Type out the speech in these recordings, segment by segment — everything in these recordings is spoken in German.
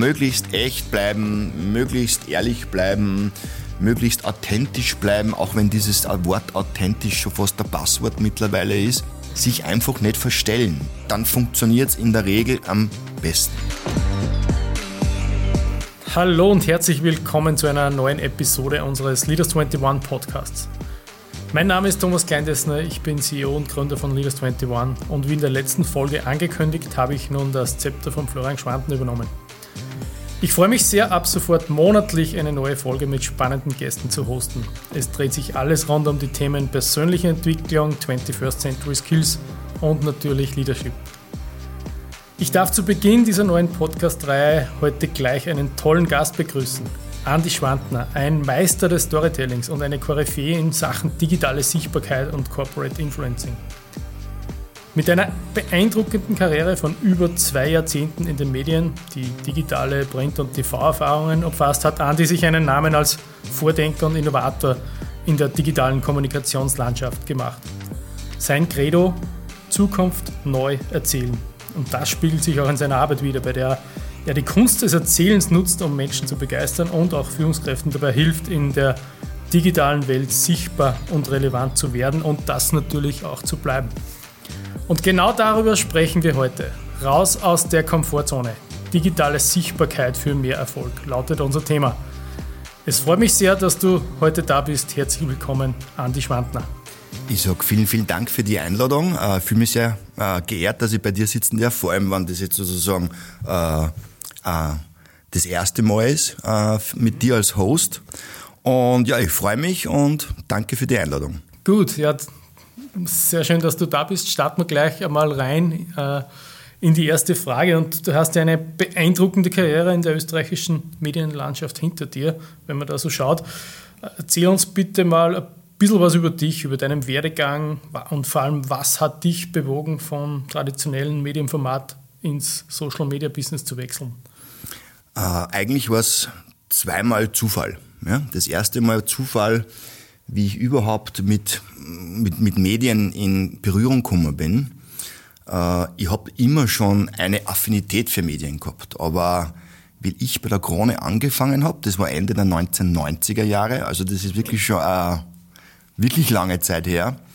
möglichst echt bleiben, möglichst ehrlich bleiben, möglichst authentisch bleiben, auch wenn dieses Wort authentisch schon fast ein Passwort mittlerweile ist. Sich einfach nicht verstellen. Dann funktioniert es in der Regel am besten. Hallo und herzlich willkommen zu einer neuen Episode unseres Leaders 21 Podcasts. Mein Name ist Thomas Kleindessner, ich bin CEO und Gründer von Leaders 21 und wie in der letzten Folge angekündigt, habe ich nun das Zepter von Florian Schwanten übernommen. Ich freue mich sehr, ab sofort monatlich eine neue Folge mit spannenden Gästen zu hosten. Es dreht sich alles rund um die Themen persönliche Entwicklung, 21st Century Skills und natürlich Leadership. Ich darf zu Beginn dieser neuen Podcast-Reihe heute gleich einen tollen Gast begrüßen. Andi Schwantner, ein Meister des Storytellings und eine Koryphäe in Sachen digitale Sichtbarkeit und Corporate Influencing. Mit einer beeindruckenden Karriere von über zwei Jahrzehnten in den Medien, die digitale Print- und TV-Erfahrungen umfasst, hat Andy sich einen Namen als Vordenker und Innovator in der digitalen Kommunikationslandschaft gemacht. Sein Credo Zukunft neu erzählen. Und das spiegelt sich auch in seiner Arbeit wieder, bei der er die Kunst des Erzählens nutzt, um Menschen zu begeistern und auch Führungskräften dabei hilft, in der digitalen Welt sichtbar und relevant zu werden und das natürlich auch zu bleiben. Und genau darüber sprechen wir heute. Raus aus der Komfortzone. Digitale Sichtbarkeit für mehr Erfolg lautet unser Thema. Es freut mich sehr, dass du heute da bist. Herzlich willkommen, Andi Schwantner. Ich sage vielen, vielen Dank für die Einladung. Ich äh, fühle mich sehr äh, geehrt, dass ich bei dir sitzen darf, vor allem, wenn das jetzt sozusagen äh, äh, das erste Mal ist äh, mit dir als Host. Und ja, ich freue mich und danke für die Einladung. Gut, ja, sehr schön, dass du da bist. Starten wir gleich einmal rein äh, in die erste Frage. Und du hast ja eine beeindruckende Karriere in der österreichischen Medienlandschaft hinter dir, wenn man da so schaut. Erzähl uns bitte mal ein bisschen was über dich, über deinen Werdegang und vor allem, was hat dich bewogen, vom traditionellen Medienformat ins Social Media Business zu wechseln? Äh, eigentlich war es zweimal Zufall. Ja? Das erste Mal Zufall, wie ich überhaupt mit, mit, mit Medien in Berührung gekommen bin. Äh, ich habe immer schon eine Affinität für Medien gehabt, aber wie ich bei der Krone angefangen habe, das war Ende der 1990er Jahre, also das ist wirklich schon eine wirklich lange Zeit her, äh,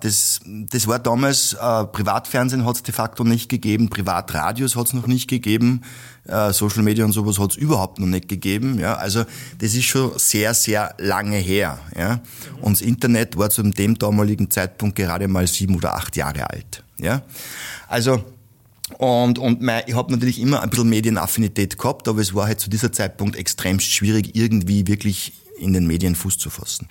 das, das war damals, äh, Privatfernsehen hat es de facto nicht gegeben, Privatradios hat es noch nicht gegeben, äh, Social Media und sowas hat es überhaupt noch nicht gegeben. Ja? Also das ist schon sehr, sehr lange her. Ja? Und das Internet war zu dem damaligen Zeitpunkt gerade mal sieben oder acht Jahre alt. Ja? Also und, und mein, ich habe natürlich immer ein bisschen Medienaffinität gehabt, aber es war halt zu dieser Zeitpunkt extrem schwierig, irgendwie wirklich in den Medien Fuß zu fassen.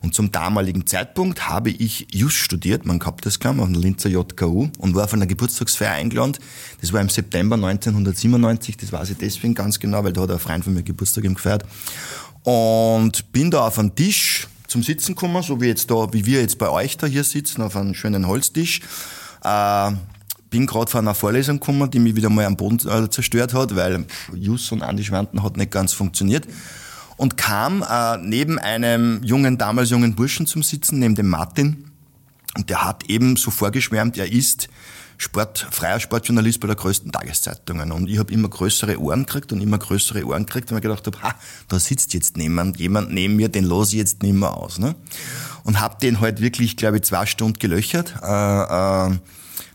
Und zum damaligen Zeitpunkt habe ich Just studiert, man gehabt das auf der Linzer JKU und war von einer Geburtstagsfeier eingeladen. Das war im September 1997, das weiß ich deswegen ganz genau, weil da hat ein Freund von mir Geburtstag gefeiert. Und bin da auf einen Tisch zum Sitzen gekommen, so wie jetzt da, wie wir jetzt bei euch da hier sitzen, auf einem schönen Holztisch. Äh, bin gerade von einer Vorlesung gekommen, die mich wieder mal am Boden äh, zerstört hat, weil Jus und Andi Schwanten hat nicht ganz funktioniert und kam äh, neben einem jungen, damals jungen Burschen zum Sitzen, neben dem Martin. Und der hat eben so vorgeschwärmt, er ist Sport, freier Sportjournalist bei der größten Tageszeitungen. Und ich habe immer größere Ohren gekriegt und immer größere Ohren gekriegt, weil ich gedacht habe, ha, da sitzt jetzt jemand, jemand neben mir, den los ich jetzt nicht mehr aus. Ne? Und habe den halt wirklich, glaube ich, zwei Stunden gelöchert. Äh, äh,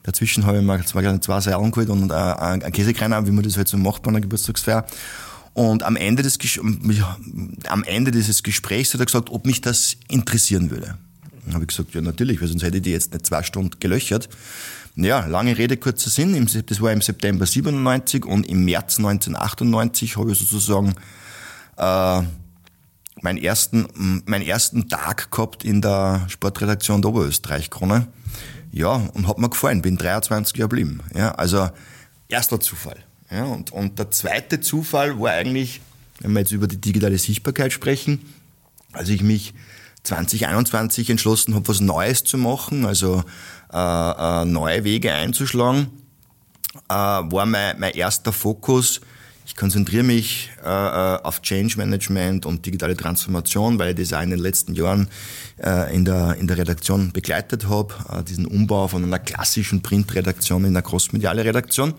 dazwischen habe ich mir zwei, zwei Seilen geholt und äh, einen Käsekreiner, wie man das halt so macht bei einer Geburtstagsfeier. Und am Ende, des, am Ende dieses Gesprächs hat er gesagt, ob mich das interessieren würde. Dann habe ich gesagt, ja natürlich, weil sonst hätte ich die jetzt nicht zwei Stunden gelöchert. Ja, lange Rede, kurzer Sinn. Das war im September 97 und im März 1998 habe ich sozusagen äh, meinen, ersten, meinen ersten Tag gehabt in der Sportredaktion der Oberösterreich-Krone. Ja, und hat mir gefallen, bin 23 Jahre geblieben. Ja, also erster Zufall. Ja, und, und der zweite Zufall war eigentlich, wenn wir jetzt über die digitale Sichtbarkeit sprechen, als ich mich 2021 entschlossen habe, was Neues zu machen, also äh, äh, neue Wege einzuschlagen, äh, war mein, mein erster Fokus, ich konzentriere mich äh, äh auf Change Management und digitale Transformation, weil ich das auch in den letzten Jahren äh, in, der, in der Redaktion begleitet habe, äh, diesen Umbau von einer klassischen Printredaktion in eine crossmediale Redaktion.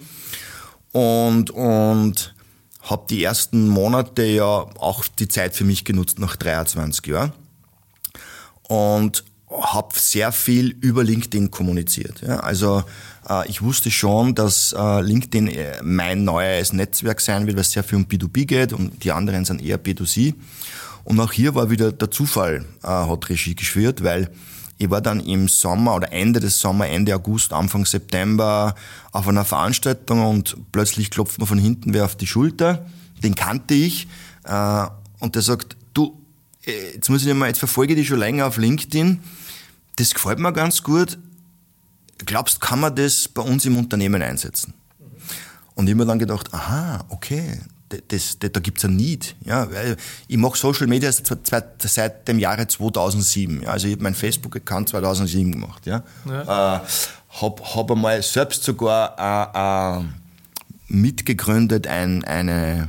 Und, und habe die ersten Monate ja auch die Zeit für mich genutzt nach 23 Jahren und habe sehr viel über LinkedIn kommuniziert. Ja. Also äh, ich wusste schon, dass äh, LinkedIn äh, mein neues Netzwerk sein wird, was sehr viel um B2B geht und die anderen sind eher B2C. Und auch hier war wieder der Zufall, äh, hat Regie geschwört, weil ich war dann im Sommer oder Ende des Sommer, Ende August, Anfang September auf einer Veranstaltung und plötzlich klopft man von hinten wer auf die Schulter. Den kannte ich äh, und der sagt, du, äh, jetzt muss ich mal, jetzt verfolge ich dich schon länger auf LinkedIn. Das gefällt mir ganz gut. Glaubst, kann man das bei uns im Unternehmen einsetzen? Und ich habe mir dann gedacht, aha, okay, das, das, da gibt's ein Need. Ja, weil ich mache Social Media seit, seit dem Jahre 2007. Ja, also ich habe mein Facebook-Account 2007 gemacht. Ja. ja. Äh, habe hab einmal selbst sogar äh, äh, mitgegründet ein, eine,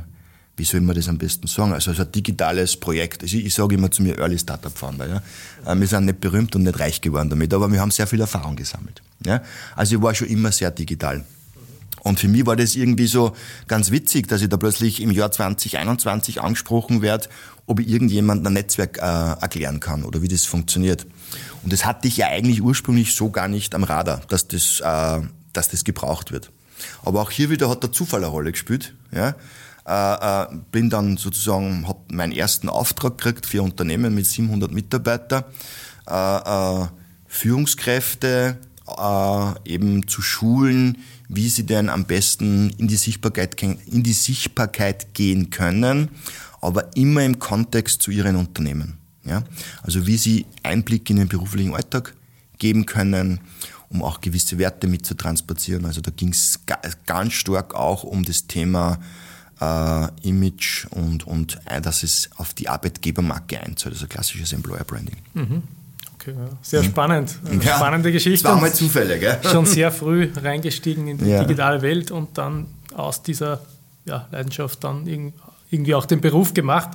wie soll man das am besten sagen, also, also ein digitales Projekt. Also ich, ich sage immer zu mir Early Startup Founder. Ja. Äh, wir sind nicht berühmt und nicht reich geworden damit, aber wir haben sehr viel Erfahrung gesammelt. Ja. Also ich war schon immer sehr digital. Und für mich war das irgendwie so ganz witzig, dass ich da plötzlich im Jahr 2021 angesprochen werde, ob ich irgendjemand ein Netzwerk äh, erklären kann oder wie das funktioniert. Und das hatte ich ja eigentlich ursprünglich so gar nicht am Radar, dass das, äh, dass das gebraucht wird. Aber auch hier wieder hat der Zufall eine Rolle gespielt. Ja? Äh, äh, bin dann sozusagen, habe meinen ersten Auftrag gekriegt für Unternehmen mit 700 Mitarbeitern, äh, äh, Führungskräfte eben zu schulen, wie sie denn am besten in die Sichtbarkeit, in die Sichtbarkeit gehen können, aber immer im Kontext zu ihren Unternehmen. Ja? Also wie sie Einblick in den beruflichen Alltag geben können, um auch gewisse Werte mitzutransportieren. Also da ging es ganz stark auch um das Thema äh, Image und, und dass es auf die Arbeitgebermarke einzahlt, also klassisches Employer Branding. Mhm. Okay, ja. Sehr mhm. spannend. Ja, Spannende Geschichte. Das war mal Zufälle, gell? Schon sehr früh reingestiegen in die ja. digitale Welt und dann aus dieser ja, Leidenschaft dann irgendwie auch den Beruf gemacht.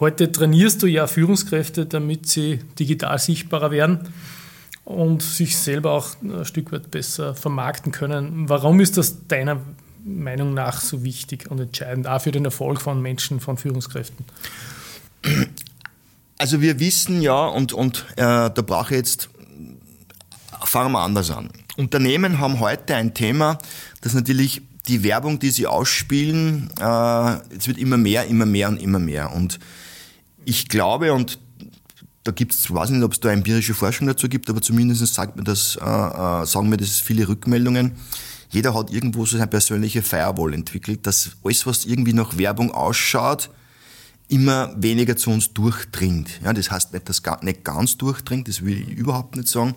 Heute trainierst du ja Führungskräfte, damit sie digital sichtbarer werden und sich selber auch ein Stück weit besser vermarkten können. Warum ist das deiner Meinung nach so wichtig und entscheidend, auch für den Erfolg von Menschen, von Führungskräften? Also wir wissen ja, und, und äh, da brauche ich jetzt, fangen wir anders an. Unternehmen haben heute ein Thema, das natürlich die Werbung, die sie ausspielen, äh, es wird immer mehr, immer mehr und immer mehr. Und ich glaube, und da gibt es, weiß nicht, ob es da empirische Forschung dazu gibt, aber zumindest sagt mir das, äh, äh, sagen mir das viele Rückmeldungen. Jeder hat irgendwo so seine persönliche Firewall entwickelt, dass alles, was irgendwie nach Werbung ausschaut, immer weniger zu uns durchdringt. Ja, das heißt nicht, dass gar, nicht ganz durchdringt, das will ich überhaupt nicht sagen,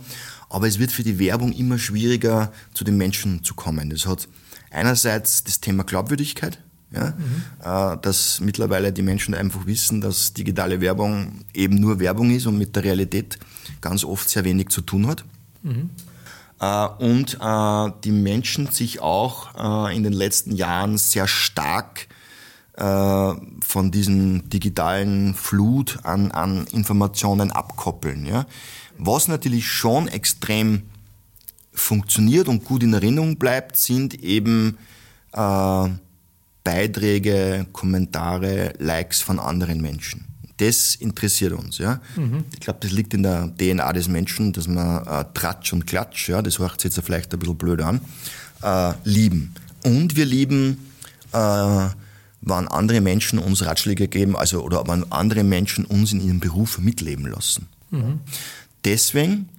aber es wird für die Werbung immer schwieriger, zu den Menschen zu kommen. Das hat einerseits das Thema Glaubwürdigkeit, ja, mhm. äh, dass mittlerweile die Menschen einfach wissen, dass digitale Werbung eben nur Werbung ist und mit der Realität ganz oft sehr wenig zu tun hat. Mhm. Äh, und äh, die Menschen sich auch in den letzten Jahren sehr stark äh, von diesen digitalen Flut an, an Informationen abkoppeln. Ja? Was natürlich schon extrem funktioniert und gut in Erinnerung bleibt, sind eben äh, Beiträge, Kommentare, Likes von anderen Menschen. Das interessiert uns. Ja? Mhm. Ich glaube, das liegt in der DNA des Menschen, dass man äh, Tratsch und Klatsch, ja, das hört sich jetzt vielleicht ein bisschen blöd an, äh, lieben. Und wir lieben äh, wann andere Menschen uns Ratschläge geben, also oder wann andere Menschen uns in ihrem Beruf mitleben lassen. Mhm. Deswegen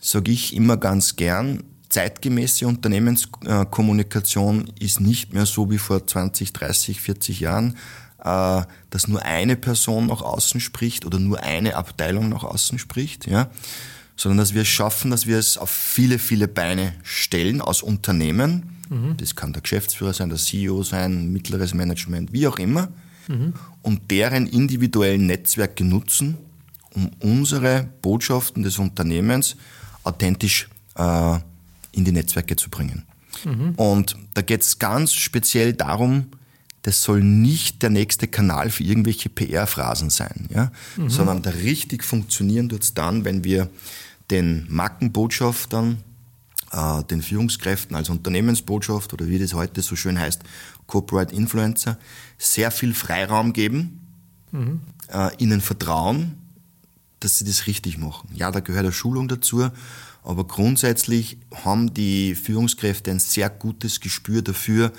sage ich immer ganz gern, zeitgemäße Unternehmenskommunikation ist nicht mehr so wie vor 20, 30, 40 Jahren, äh, dass nur eine Person nach außen spricht oder nur eine Abteilung nach außen spricht, ja, sondern dass wir es schaffen, dass wir es auf viele, viele Beine stellen aus Unternehmen, Mhm. Das kann der Geschäftsführer sein, der CEO sein, mittleres Management, wie auch immer. Mhm. Und deren individuellen Netzwerke nutzen, um unsere Botschaften des Unternehmens authentisch äh, in die Netzwerke zu bringen. Mhm. Und da geht es ganz speziell darum, das soll nicht der nächste Kanal für irgendwelche PR-Phrasen sein, ja? Mhm. sondern da richtig funktionieren tut es dann, wenn wir den Markenbotschaftern äh, den Führungskräften als Unternehmensbotschaft oder wie das heute so schön heißt, Corporate Influencer, sehr viel Freiraum geben, mhm. äh, ihnen vertrauen, dass sie das richtig machen. Ja, da gehört eine Schulung dazu, aber grundsätzlich haben die Führungskräfte ein sehr gutes Gespür dafür,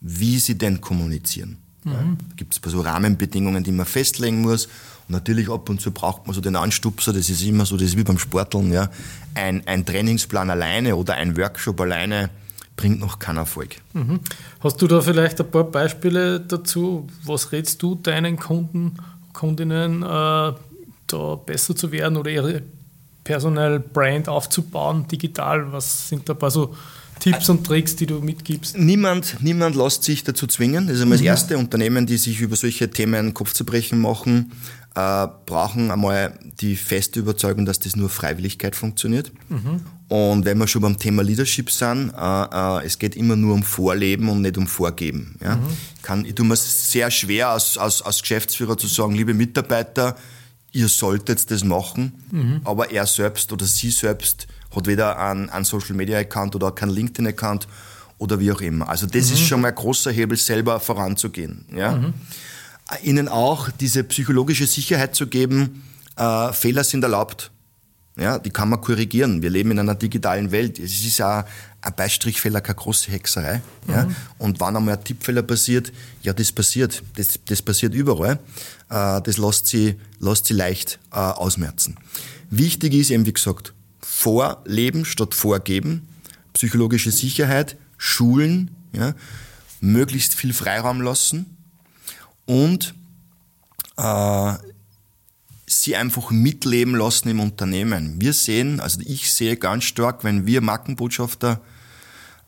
wie sie denn kommunizieren. Mhm. Da gibt es so Rahmenbedingungen, die man festlegen muss. Und natürlich ab und zu braucht man so den Anstupser, das ist immer so, das ist wie beim Sporteln. Ja. Ein, ein Trainingsplan alleine oder ein Workshop alleine bringt noch keinen Erfolg. Mhm. Hast du da vielleicht ein paar Beispiele dazu? Was rätst du deinen Kunden, Kundinnen, äh, da besser zu werden oder ihre Personal Brand aufzubauen, digital? Was sind da ein paar so Tipps und Tricks, die du mitgibst? Niemand, niemand lässt sich dazu zwingen. Das ist einmal mhm. das erste Unternehmen, die sich über solche Themen Kopfzerbrechen machen, äh, brauchen einmal die feste Überzeugung, dass das nur Freiwilligkeit funktioniert. Mhm. Und wenn wir schon beim Thema Leadership sind, äh, äh, es geht immer nur um Vorleben und nicht um Vorgeben. Ja? Mhm. Kann, ich tue mir sehr schwer als, als, als Geschäftsführer zu sagen, liebe Mitarbeiter, ihr solltet das machen, mhm. aber er selbst oder sie selbst hat weder einen, einen Social Media Account oder keinen LinkedIn Account oder wie auch immer. Also das mhm. ist schon mal ein großer Hebel, selber voranzugehen. Ja? Mhm. Ihnen auch diese psychologische Sicherheit zu geben, äh, Fehler sind erlaubt. Ja, die kann man korrigieren. Wir leben in einer digitalen Welt. Es ist ja ein Beistrichfehler keine große Hexerei. Ja? Mhm. Und wann einmal ein Tippfehler passiert, ja, das passiert. Das, das passiert überall. Äh, das lässt sie, lässt sie leicht äh, ausmerzen. Wichtig ist eben, wie gesagt, vorleben statt vorgeben, psychologische Sicherheit, schulen, ja, möglichst viel Freiraum lassen. Und äh, sie einfach mitleben lassen im Unternehmen. Wir sehen, also ich sehe ganz stark, wenn wir Markenbotschafter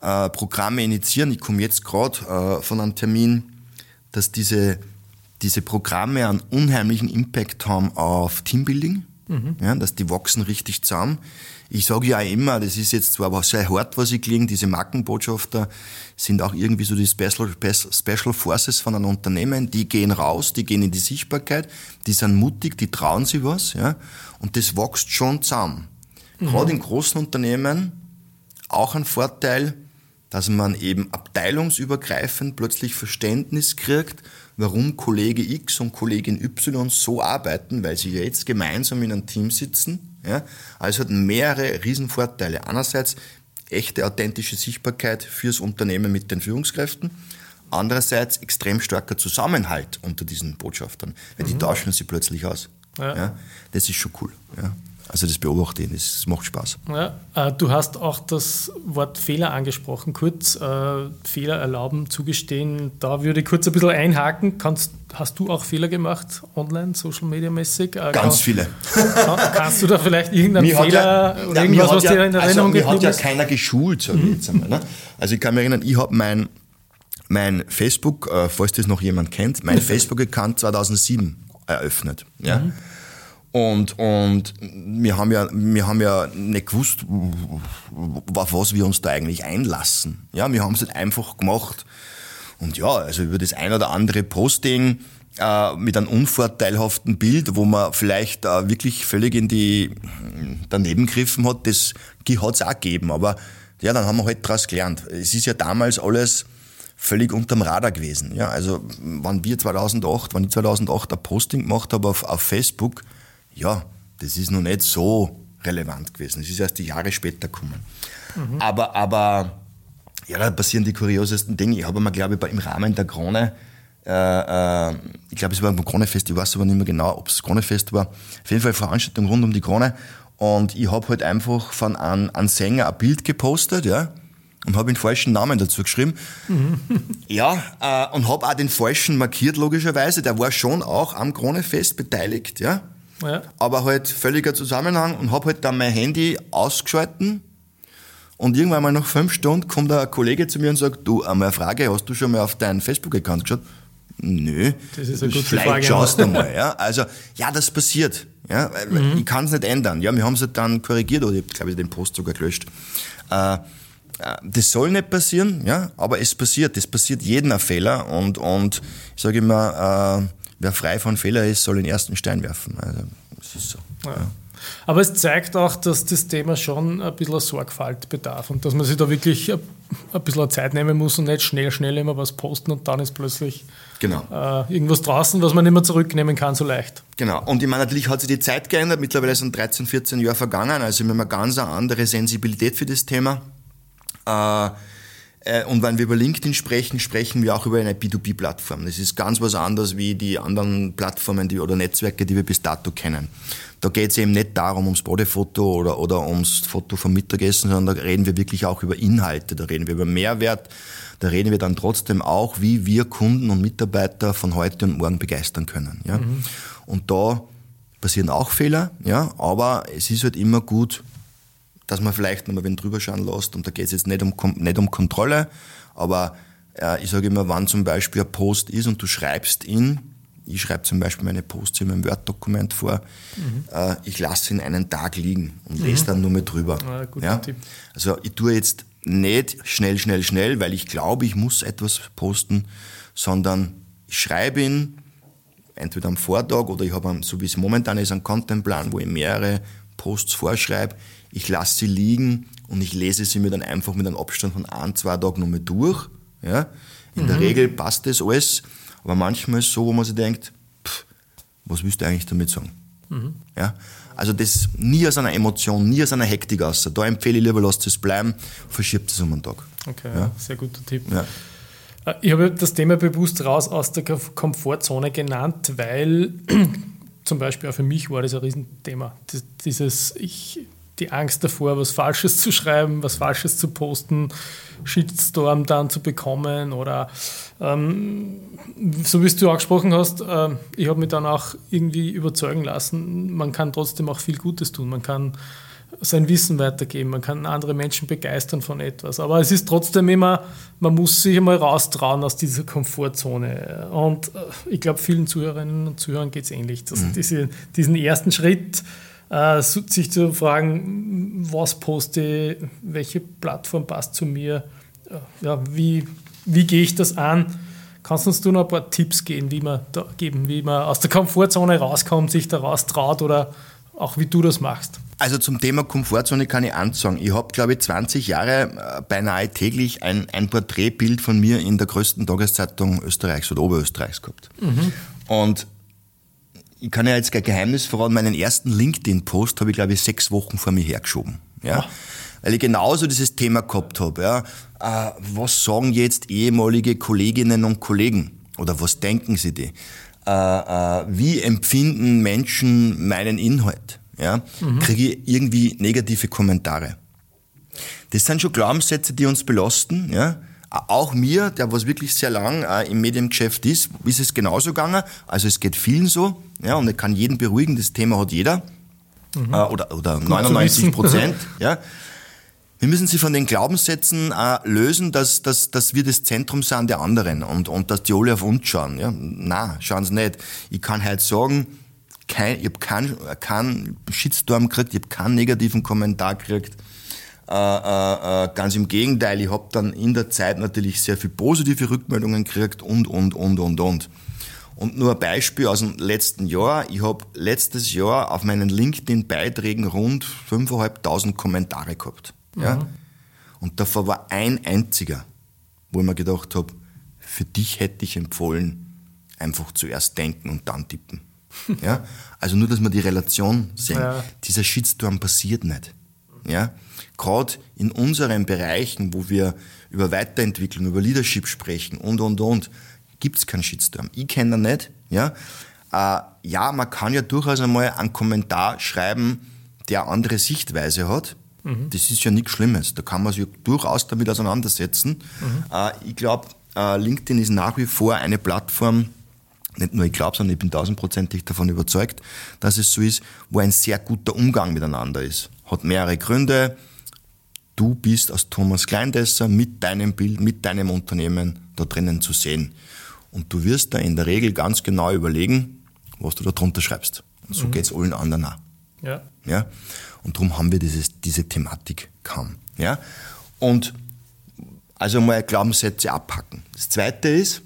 äh, Programme initiieren, ich komme jetzt gerade äh, von einem Termin, dass diese, diese Programme einen unheimlichen Impact haben auf Teambuilding, mhm. ja, dass die wachsen richtig zusammen. Ich sage ja immer, das ist jetzt zwar aber sehr hart, was ich klinge, diese Markenbotschafter sind auch irgendwie so die Special, Special Forces von einem Unternehmen, die gehen raus, die gehen in die Sichtbarkeit, die sind mutig, die trauen sich was, ja, und das wächst schon zusammen. Mhm. Gerade in großen Unternehmen auch ein Vorteil, dass man eben abteilungsübergreifend plötzlich Verständnis kriegt, warum Kollege X und Kollegin Y so arbeiten, weil sie jetzt gemeinsam in einem Team sitzen. Ja? Also hat mehrere Riesenvorteile. Einerseits echte authentische Sichtbarkeit fürs Unternehmen mit den Führungskräften. Andererseits extrem starker Zusammenhalt unter diesen Botschaftern, weil mhm. die tauschen sie plötzlich aus. Ja. ja. Das ist schon cool. Ja. Also das beobachte ich, das macht Spaß. Ja, äh, du hast auch das Wort Fehler angesprochen, kurz. Äh, Fehler erlauben, zugestehen. Da würde ich kurz ein bisschen einhaken. Kannst, hast du auch Fehler gemacht, online, Social Media mäßig? Äh, Ganz kann, viele. Kann, kannst du da vielleicht irgendeinen mir Fehler ja, oder irgendwas, was ja, dir in Erinnerung also? Mir hat ja keiner geschult, sage ich jetzt einmal. Ne? Also ich kann mich erinnern, ich habe mein, mein Facebook, äh, falls das noch jemand kennt, mein Facebook-Account 2007 eröffnet. Ja? Mhm. Und, und wir, haben ja, wir haben ja nicht gewusst, auf was wir uns da eigentlich einlassen. Ja, wir haben es halt einfach gemacht. Und ja, also über das ein oder andere Posting äh, mit einem unvorteilhaften Bild, wo man vielleicht äh, wirklich völlig in die daneben gegriffen hat, das hat es auch gegeben. Aber ja, dann haben wir halt daraus gelernt. Es ist ja damals alles völlig unterm Radar gewesen. Ja, also, wenn wir 2008, wenn ich 2008 ein Posting gemacht habe auf, auf Facebook, ja, das ist noch nicht so relevant gewesen. Es ist erst die Jahre später gekommen. Mhm. Aber, aber, ja, da passieren die kuriosesten Dinge. Ich habe mir, glaube ich, im Rahmen der Krone, äh, äh, ich glaube, es war beim Kronefest, ich weiß aber nicht mehr genau, ob es Kronefest war, auf jeden Fall eine Veranstaltung rund um die Krone. Und ich habe halt einfach von einem, einem Sänger ein Bild gepostet, ja, und habe den falschen Namen dazu geschrieben. Mhm. Ja, äh, und habe auch den falschen markiert, logischerweise. Der war schon auch am Kronefest beteiligt, ja. Ja. Aber halt völliger Zusammenhang und habe halt dann mein Handy ausgeschalten. Und irgendwann mal nach fünf Stunden kommt ein Kollege zu mir und sagt, du, einmal eine Frage, hast du schon mal auf deinen Facebook-Account geschaut? Nö. Das ist eine gute Vielleicht Frage. schaust du mal, ja. Also, ja, das passiert. Ja, mhm. ich kann es nicht ändern. Ja, wir haben es halt dann korrigiert oder ich glaube, ich den Post sogar gelöscht. Äh, äh, das soll nicht passieren, ja, aber es passiert. Es passiert jedem ein Fehler und, und ich sage immer, äh, wer frei von Fehler ist, soll den ersten Stein werfen. Also, das ist so. Ja. Aber es zeigt auch, dass das Thema schon ein bisschen Sorgfalt bedarf und dass man sich da wirklich ein bisschen Zeit nehmen muss und nicht schnell, schnell immer was posten und dann ist plötzlich genau. äh, irgendwas draußen, was man nicht mehr zurücknehmen kann, so leicht. Genau. Und ich meine, natürlich hat sich die Zeit geändert. Mittlerweile sind 13, 14 Jahre vergangen. Also wir haben eine ganz andere Sensibilität für das Thema. Äh, und wenn wir über LinkedIn sprechen, sprechen wir auch über eine B2B-Plattform. Das ist ganz was anderes wie die anderen Plattformen die, oder Netzwerke, die wir bis dato kennen. Da geht es eben nicht darum, ums Bodyfoto oder, oder ums Foto vom Mittagessen, sondern da reden wir wirklich auch über Inhalte, da reden wir über Mehrwert, da reden wir dann trotzdem auch, wie wir Kunden und Mitarbeiter von heute und morgen begeistern können. Ja? Mhm. Und da passieren auch Fehler, ja, aber es ist halt immer gut, dass man vielleicht nochmal wen drüber schauen lässt. Und da geht es jetzt nicht um, nicht um Kontrolle, aber äh, ich sage immer, wann zum Beispiel ein Post ist und du schreibst ihn, ich schreibe zum Beispiel meine Posts in meinem Word-Dokument vor, mhm. äh, ich lasse ihn einen Tag liegen und lese mhm. dann nur mit drüber. Ah, ja? Also ich tue jetzt nicht schnell, schnell, schnell, weil ich glaube, ich muss etwas posten, sondern ich schreibe ihn entweder am Vortag oder ich habe, so wie es momentan ist, einen Contentplan, wo ich mehrere Posts vorschreibe ich lasse sie liegen und ich lese sie mir dann einfach mit einem Abstand von ein, zwei Tagen nochmal durch. Ja? In mhm. der Regel passt das alles, aber manchmal ist es so, wo man sich denkt, pff, was willst du eigentlich damit sagen? Mhm. Ja? Also das nie aus einer Emotion, nie aus einer Hektik aus. Da empfehle ich lieber, lasst es bleiben, verschiebt es um einen Tag. Okay, ja? sehr guter Tipp. Ja. Äh, ich habe das Thema bewusst raus aus der Komfortzone genannt, weil zum Beispiel auch für mich war das ein Riesenthema. Dieses, ich die Angst davor, was Falsches zu schreiben, was Falsches zu posten, Shitstorm dann zu bekommen oder ähm, so wie du auch gesprochen hast, äh, ich habe mich dann auch irgendwie überzeugen lassen, man kann trotzdem auch viel Gutes tun, man kann sein Wissen weitergeben, man kann andere Menschen begeistern von etwas. Aber es ist trotzdem immer, man muss sich einmal raustrauen aus dieser Komfortzone. Und äh, ich glaube, vielen Zuhörerinnen und Zuhörern geht es ähnlich. Dass mhm. diese, diesen ersten Schritt, äh, sich zu fragen, was poste, welche Plattform passt zu mir, äh, ja, wie, wie gehe ich das an? Kannst du uns noch ein paar Tipps geben, wie man, da, geben, wie man aus der Komfortzone rauskommt, sich daraus traut oder auch wie du das machst? Also zum Thema Komfortzone kann ich ansagen. Ich habe, glaube ich, 20 Jahre äh, beinahe täglich ein, ein Porträtbild von mir in der größten Tageszeitung Österreichs oder Oberösterreichs gehabt. Mhm. Und ich kann ja jetzt kein Geheimnis verraten, meinen ersten LinkedIn-Post habe ich, glaube ich, sechs Wochen vor mir hergeschoben. Ja? Oh. Weil ich genauso dieses Thema gehabt habe. Ja? Äh, was sagen jetzt ehemalige Kolleginnen und Kollegen? Oder was denken sie die? Äh, äh, wie empfinden Menschen meinen Inhalt? Ja? Mhm. Kriege ich irgendwie negative Kommentare? Das sind schon Glaubenssätze, die uns belasten. Ja? Auch mir, der was wirklich sehr lang äh, im Mediengeschäft ist, ist es genauso gegangen. Also es geht vielen so. Ja, und ich kann jeden beruhigen, das Thema hat jeder. Mhm. Äh, oder, oder 99 Prozent. ja. Wir müssen sie von den Glaubenssätzen äh, lösen, dass, dass, dass wir das Zentrum sind der anderen und, und dass die alle auf uns schauen. Ja? Na, schauen sie nicht. Ich kann heute sagen, kein, ich habe keinen kein Shitstorm gekriegt, ich habe keinen negativen Kommentar gekriegt. Äh, äh, äh, ganz im Gegenteil, ich habe dann in der Zeit natürlich sehr viel positive Rückmeldungen gekriegt und, und, und, und, und. Und nur ein Beispiel aus dem letzten Jahr. Ich habe letztes Jahr auf meinen LinkedIn-Beiträgen rund 5.500 Kommentare gehabt. Mhm. Ja? Und davor war ein einziger, wo ich mir gedacht habe, für dich hätte ich empfohlen, einfach zuerst denken und dann tippen. ja? Also nur, dass wir die Relation sehen. Ja. Dieser Shitstorm passiert nicht. Ja? Gerade in unseren Bereichen, wo wir über Weiterentwicklung, über Leadership sprechen und, und, und, gibt es keinen Shitstorm. Ich kenne den nicht. Ja? Äh, ja, man kann ja durchaus einmal einen Kommentar schreiben, der eine andere Sichtweise hat. Mhm. Das ist ja nichts Schlimmes. Da kann man sich durchaus damit auseinandersetzen. Mhm. Äh, ich glaube, äh, LinkedIn ist nach wie vor eine Plattform, nicht nur ich glaube, sondern ich bin tausendprozentig davon überzeugt, dass es so ist, wo ein sehr guter Umgang miteinander ist. Hat mehrere Gründe. Du bist als Thomas Kleindesser mit deinem Bild, mit deinem Unternehmen da drinnen zu sehen. Und du wirst da in der Regel ganz genau überlegen, was du da drunter schreibst. Und so mhm. es allen anderen auch. Ja. ja? Und darum haben wir dieses, diese Thematik kaum. Ja? Und also mal Glaubenssätze abpacken. Das zweite ist,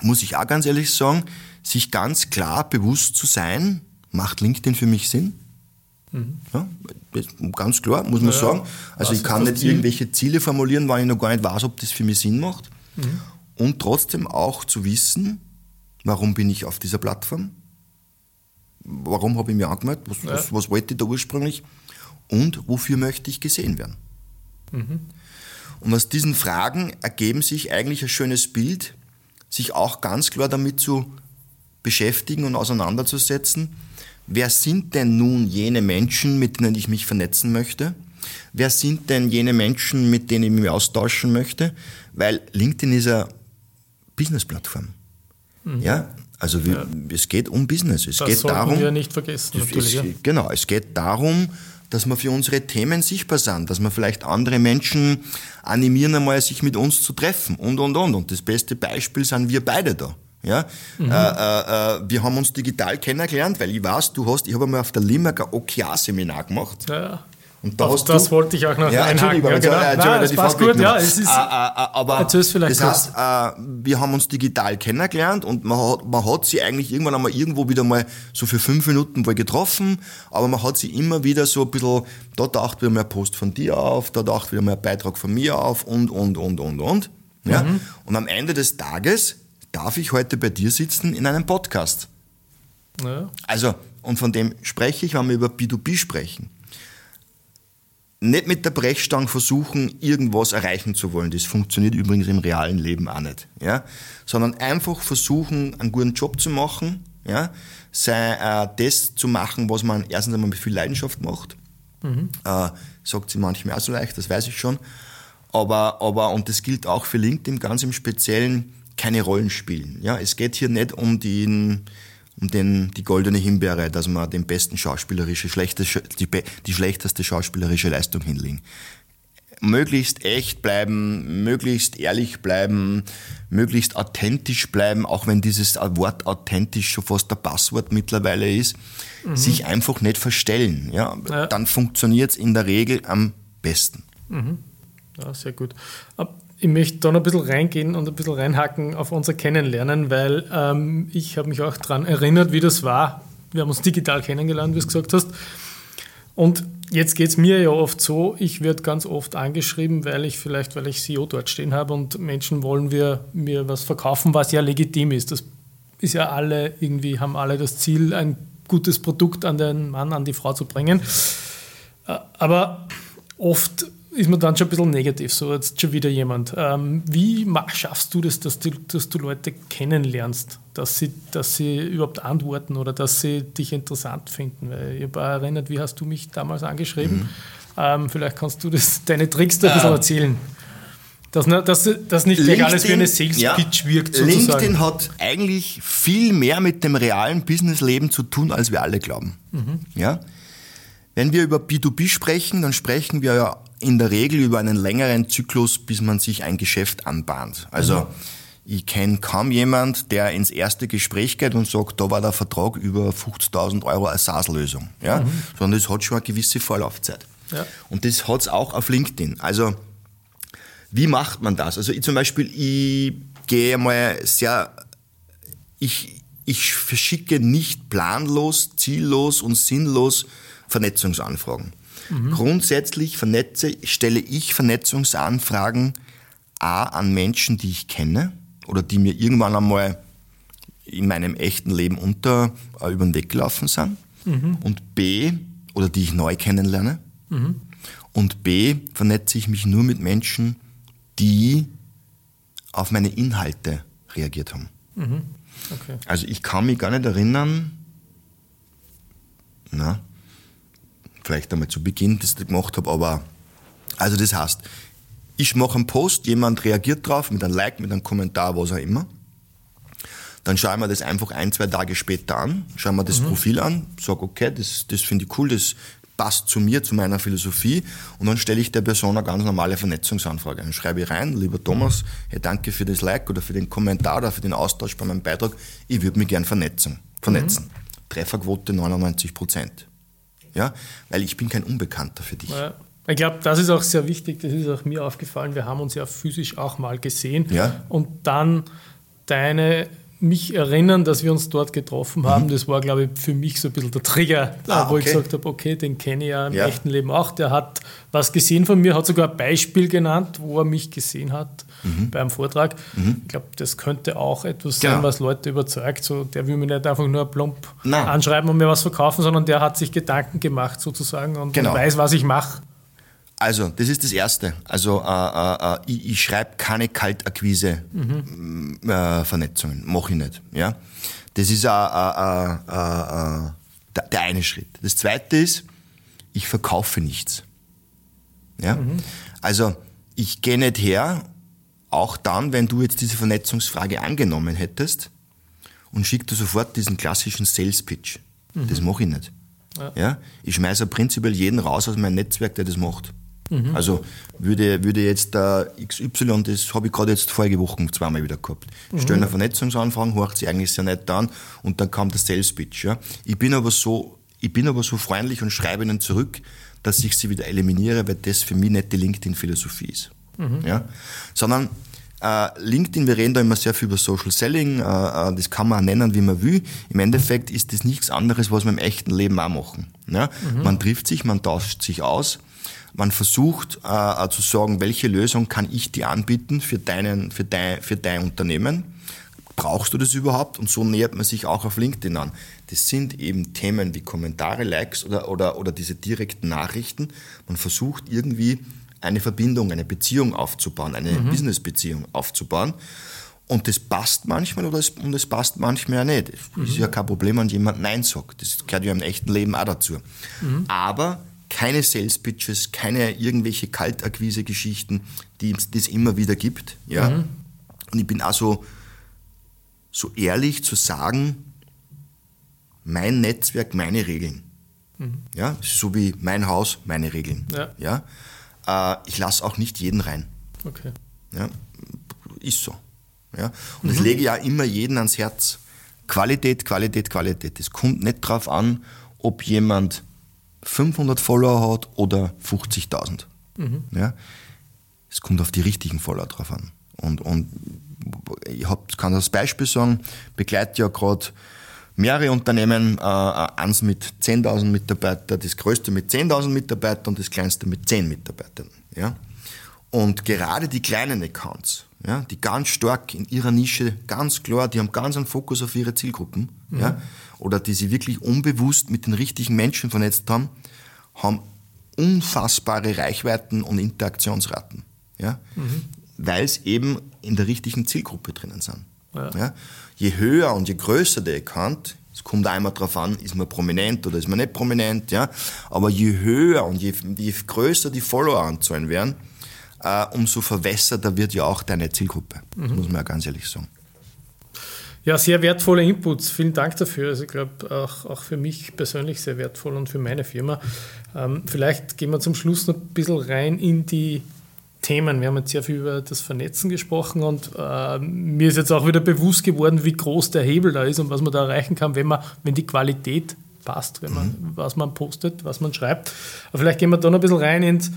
muss ich auch ganz ehrlich sagen, sich ganz klar bewusst zu sein, macht LinkedIn für mich Sinn? Mhm. Ja, ganz klar, muss man ja, sagen. Also ich kann nicht Ziel? irgendwelche Ziele formulieren, weil ich noch gar nicht weiß, ob das für mich Sinn macht. Mhm. Und trotzdem auch zu wissen, warum bin ich auf dieser Plattform? Warum habe ich mich angemeldet? Was, ja. was, was, wollte ich da ursprünglich? Und wofür möchte ich gesehen werden? Mhm. Und aus diesen Fragen ergeben sich eigentlich ein schönes Bild, sich auch ganz klar damit zu beschäftigen und auseinanderzusetzen, wer sind denn nun jene Menschen, mit denen ich mich vernetzen möchte? Wer sind denn jene Menschen, mit denen ich mich austauschen möchte? Weil LinkedIn ist eine Business-Plattform. Mhm. Ja, also wir, ja. es geht um Business. Es das geht darum, wir nicht vergessen. Es, genau, es geht darum, dass wir für unsere Themen sichtbar sind, dass wir vielleicht andere Menschen animieren, einmal sich mit uns zu treffen und und und. Und das beste Beispiel sind wir beide da. Ja? Mhm. Äh, äh, äh wir haben uns digital kennengelernt, weil ich weiß, du hast, ich habe einmal auf der Limburg ein OKR-Seminar gemacht. Ja. Und da hast das du, wollte ich auch noch ja, einhaken. Ja, genau. Nein, das die passt gut, ja. Es ist, äh, äh, aber vielleicht das heißt, wir haben uns digital kennengelernt und man hat, man hat sie eigentlich irgendwann einmal irgendwo wieder mal so für fünf Minuten mal getroffen, aber man hat sie immer wieder so ein bisschen, da taucht wieder mal ein Post von dir auf, da taucht wieder mal ein Beitrag von mir auf und, und, und, und, und. Ja? Mhm. Und am Ende des Tages darf ich heute bei dir sitzen in einem Podcast. Ja. Also, und von dem spreche ich, wenn wir über B2B sprechen. Nicht mit der Brechstange versuchen, irgendwas erreichen zu wollen. Das funktioniert übrigens im realen Leben auch nicht. Ja? Sondern einfach versuchen, einen guten Job zu machen, ja? Sei, äh, das zu machen, was man erstens einmal mit viel Leidenschaft macht. Mhm. Äh, sagt sie manchmal auch so leicht, das weiß ich schon. Aber, aber, und das gilt auch für LinkedIn ganz im Speziellen, keine Rollen spielen. Ja, es geht hier nicht um den, um den, die goldene Himbeere, dass wir den besten schauspielerische, schlechteste, die, die schlechteste schauspielerische Leistung hinlegen. Möglichst echt bleiben, möglichst ehrlich bleiben, möglichst authentisch bleiben, auch wenn dieses Wort authentisch schon fast der Passwort mittlerweile ist, mhm. sich einfach nicht verstellen. Ja, ja. Dann funktioniert's in der Regel am besten. Mhm. Ja, sehr gut. Ich möchte da noch ein bisschen reingehen und ein bisschen reinhacken auf unser Kennenlernen, weil ähm, ich habe mich auch daran erinnert, wie das war. Wir haben uns digital kennengelernt, wie du es gesagt hast. Und jetzt geht es mir ja oft so, ich werde ganz oft angeschrieben, weil ich vielleicht, weil ich CEO dort stehen habe und Menschen wollen wir, mir was verkaufen, was ja legitim ist. Das ist ja alle, irgendwie haben alle das Ziel, ein gutes Produkt an den Mann, an die Frau zu bringen. Äh, aber oft ist man dann schon ein bisschen negativ, so jetzt schon wieder jemand. Ähm, wie schaffst du das, dass du, dass du Leute kennenlernst, dass sie, dass sie überhaupt antworten oder dass sie dich interessant finden? Weil ich habe erinnert, wie hast du mich damals angeschrieben? Mhm. Ähm, vielleicht kannst du das, deine Tricks da ein bisschen ähm, erzählen. Dass, dass, dass nicht gleich alles wie eine Sales Pitch ja, wirkt. Sozusagen. LinkedIn hat eigentlich viel mehr mit dem realen Businessleben zu tun, als wir alle glauben. Mhm. Ja? Wenn wir über B2B sprechen, dann sprechen wir ja in der Regel über einen längeren Zyklus, bis man sich ein Geschäft anbahnt. Also mhm. ich kenne kaum jemand, der ins erste Gespräch geht und sagt, da war der Vertrag über 50.000 Euro als SaaS-Lösung. Ja? Mhm. Sondern es hat schon eine gewisse Vorlaufzeit. Ja. Und das hat es auch auf LinkedIn. Also wie macht man das? Also ich zum Beispiel, ich gehe mal sehr, ich, ich verschicke nicht planlos, ziellos und sinnlos Vernetzungsanfragen. Mhm. Grundsätzlich vernetze, stelle ich Vernetzungsanfragen A an Menschen, die ich kenne oder die mir irgendwann einmal in meinem echten Leben unter äh, über den Weg gelaufen sind. Mhm. Und B, oder die ich neu kennenlerne. Mhm. Und B, vernetze ich mich nur mit Menschen, die auf meine Inhalte reagiert haben. Mhm. Okay. Also ich kann mich gar nicht erinnern, na, vielleicht einmal zu Beginn, das ich gemacht habe, aber also das heißt, ich mache einen Post, jemand reagiert drauf mit einem Like, mit einem Kommentar, was auch immer. Dann schaue ich mir das einfach ein, zwei Tage später an, schaue mir das mhm. Profil an, sage, okay, das, das finde ich cool, das passt zu mir, zu meiner Philosophie und dann stelle ich der Person eine ganz normale Vernetzungsanfrage. Dann schreibe ich rein, lieber Thomas, hey, danke für das Like oder für den Kommentar oder für den Austausch bei meinem Beitrag, ich würde mich gern vernetzen. vernetzen. Mhm. Trefferquote 99 Prozent ja, weil ich bin kein Unbekannter für dich. Ja. Ich glaube, das ist auch sehr wichtig, das ist auch mir aufgefallen, wir haben uns ja physisch auch mal gesehen ja. und dann deine mich erinnern, dass wir uns dort getroffen haben. Mhm. Das war, glaube ich, für mich so ein bisschen der Trigger, ah, wo okay. ich gesagt habe, okay, den kenne ich ja im ja. echten Leben auch. Der hat was gesehen von mir, hat sogar ein Beispiel genannt, wo er mich gesehen hat mhm. beim Vortrag. Mhm. Ich glaube, das könnte auch etwas genau. sein, was Leute überzeugt. So, der will mir nicht einfach nur plump Nein. anschreiben und mir was verkaufen, sondern der hat sich Gedanken gemacht sozusagen und, genau. und weiß, was ich mache. Also, das ist das Erste. Also, äh, äh, äh ich, ich schreibe keine Kaltakquise-Vernetzungen. Mhm. Äh, Mache ich nicht. Ja? Das ist äh, äh, der, der eine Schritt. Das Zweite ist, ich verkaufe nichts. Ja? Mhm. Also, ich gehe nicht her, auch dann, wenn du jetzt diese Vernetzungsfrage angenommen hättest, und schicke dir sofort diesen klassischen Sales Pitch. Mhm. Das mache ich nicht. Ja. ja. Ich schmeiße prinzipiell jeden raus aus meinem Netzwerk, der das macht. Mhm. Also würde, würde jetzt der XY, das habe ich gerade jetzt vorige Woche zweimal wieder gehabt. Mhm. Stellen eine Vernetzungsanfrage, horcht sie eigentlich sehr nett an und dann kam der Sales Pitch. Ja. Ich bin aber so, ich bin aber so freundlich und schreibe ihnen zurück, dass ich sie wieder eliminiere, weil das für mich nicht die LinkedIn-Philosophie ist. Mhm. Ja. Sondern äh, LinkedIn, wir reden da immer sehr viel über Social Selling, äh, äh, das kann man auch nennen, wie man will. Im Endeffekt ist das nichts anderes, was wir im echten Leben auch machen. Ja? Mhm. Man trifft sich, man tauscht sich aus, man versucht äh, zu sagen, welche Lösung kann ich dir anbieten für, deinen, für, dein, für dein Unternehmen. Brauchst du das überhaupt? Und so nähert man sich auch auf LinkedIn an. Das sind eben Themen wie Kommentare, Likes oder, oder, oder diese direkten Nachrichten. Man versucht irgendwie eine Verbindung, eine Beziehung aufzubauen, eine mhm. Business-Beziehung aufzubauen. Und das passt manchmal oder es, und es passt manchmal ja nicht. Es mhm. ist ja kein Problem, wenn jemand Nein sagt. Das gehört ja im echten Leben auch dazu. Mhm. Aber keine Sales Pitches, keine irgendwelche Kaltakquise-Geschichten, die es immer wieder gibt. Ja? Mhm. Und ich bin also so ehrlich zu sagen, mein Netzwerk, meine Regeln. Mhm. Ja? So wie mein Haus, meine Regeln. Ja? ja? Äh, ich lasse auch nicht jeden rein. Okay. Ja? Ist so. Ja? Und mhm. das lege ja immer jeden ans Herz. Qualität, Qualität, Qualität. Es kommt nicht darauf an, ob jemand 500 Follower hat oder 50.000. Mhm. Ja? Es kommt auf die richtigen Follower drauf an. Und, und ich hab, kann das Beispiel sagen, begleite ja gerade mehrere Unternehmen, äh, eins mit 10.000 Mitarbeitern, das größte mit 10.000 Mitarbeitern und das kleinste mit 10 Mitarbeitern. Ja? Und gerade die kleinen Accounts, ja, die ganz stark in ihrer Nische, ganz klar, die haben ganz einen Fokus auf ihre Zielgruppen, mhm. ja, oder die sie wirklich unbewusst mit den richtigen Menschen vernetzt haben, haben unfassbare Reichweiten und Interaktionsraten, ja, mhm. weil es eben in der richtigen Zielgruppe drinnen sind. Ja. ja. Je höher und je größer der Account, es kommt einmal darauf an, ist man prominent oder ist man nicht prominent, ja, aber je höher und je, je größer die Followeranzahlen werden, äh, umso verwässerter wird ja auch deine Zielgruppe. Das mhm. muss man ja ganz ehrlich sagen. Ja, sehr wertvolle Inputs. Vielen Dank dafür. Also ich glaube, auch, auch für mich persönlich sehr wertvoll und für meine Firma. Ähm, vielleicht gehen wir zum Schluss noch ein bisschen rein in die Themen. Wir haben jetzt sehr viel über das Vernetzen gesprochen und äh, mir ist jetzt auch wieder bewusst geworden, wie groß der Hebel da ist und was man da erreichen kann, wenn man, wenn die Qualität passt, wenn man, mhm. was man postet, was man schreibt. Aber vielleicht gehen wir da noch ein bisschen rein ins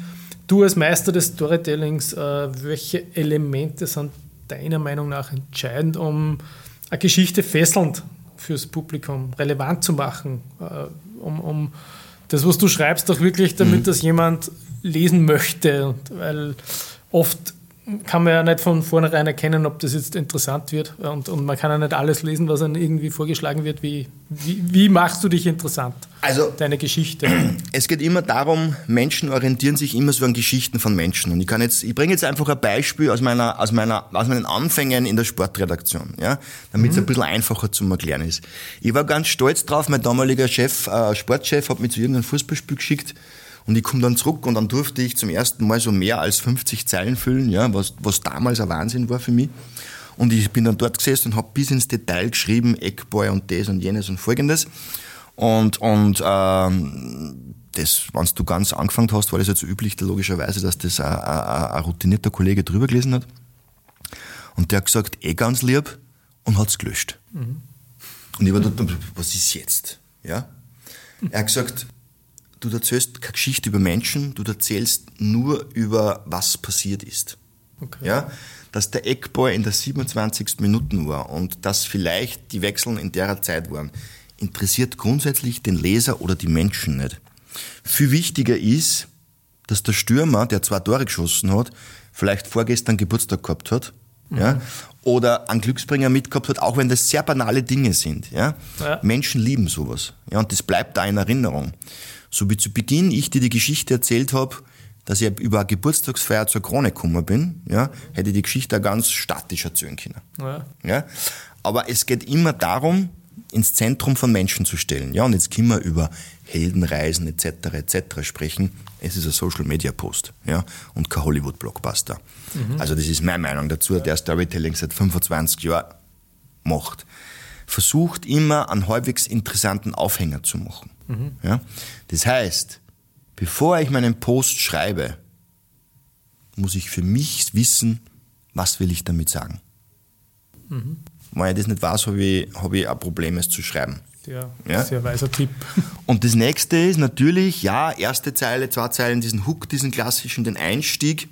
Du als Meister des Storytellings, äh, welche Elemente sind deiner Meinung nach entscheidend, um eine Geschichte fesselnd fürs Publikum relevant zu machen, äh, um, um das, was du schreibst, auch wirklich damit, mhm. das jemand lesen möchte. Weil oft kann man ja nicht von vornherein erkennen, ob das jetzt interessant wird. Und, und man kann ja nicht alles lesen, was einem irgendwie vorgeschlagen wird. Wie, wie, wie machst du dich interessant? Also, deine Geschichte. Es geht immer darum, Menschen orientieren sich immer so an Geschichten von Menschen. Und ich kann jetzt, ich bringe jetzt einfach ein Beispiel aus meiner, aus meiner, aus meinen Anfängen in der Sportredaktion, ja, damit es mhm. ein bisschen einfacher zu erklären ist. Ich war ganz stolz drauf, mein damaliger Chef, äh, Sportchef, hat mich zu irgendeinem Fußballspiel geschickt und ich komme dann zurück und dann durfte ich zum ersten Mal so mehr als 50 Zeilen füllen, ja, was, was damals ein Wahnsinn war für mich. Und ich bin dann dort gesessen und habe bis ins Detail geschrieben, Eckboy und das und jenes und folgendes. Und, und ähm, das, wenn du ganz angefangen hast, war das jetzt so üblich, logischerweise, dass das ein, ein, ein routinierter Kollege drüber gelesen hat. Und der hat gesagt, eh ganz lieb und hat's gelöscht. Mhm. Und ich war dort, was ist jetzt? Ja? Er hat gesagt, du erzählst keine Geschichte über Menschen, du erzählst nur über was passiert ist. Okay. Ja, dass der Eckball in der 27. Minute war und dass vielleicht die Wechseln in der Zeit waren, interessiert grundsätzlich den Leser oder die Menschen nicht. Viel wichtiger ist, dass der Stürmer, der zwei Tore geschossen hat, vielleicht vorgestern Geburtstag gehabt hat, mhm. ja, oder einen Glücksbringer mitgehabt hat, auch wenn das sehr banale Dinge sind. Ja. ja. Menschen lieben sowas. Ja, und das bleibt da in Erinnerung. So wie zu Beginn ich dir die Geschichte erzählt habe, dass ich über eine Geburtstagsfeier zur Krone gekommen bin, ja, hätte ich die Geschichte ganz statisch erzählen können. Ja. Ja. Aber es geht immer darum, ins Zentrum von Menschen zu stellen. Ja, und jetzt können wir über Heldenreisen etc. etc. sprechen. Es ist ein Social Media Post ja, und kein Hollywood Blockbuster. Mhm. Also das ist meine Meinung dazu, ja. der Storytelling seit 25 Jahren macht. Versucht immer einen halbwegs interessanten Aufhänger zu machen. Mhm. Ja? Das heißt, bevor ich meinen Post schreibe, muss ich für mich wissen, was will ich damit sagen. Mhm. Wenn ich das nicht weiß, habe ich, hab ich ein Problem, es zu schreiben. Ja, ja, sehr weiser Tipp. Und das nächste ist natürlich, ja, erste Zeile, zwei Zeilen, diesen Hook, diesen klassischen, den Einstieg,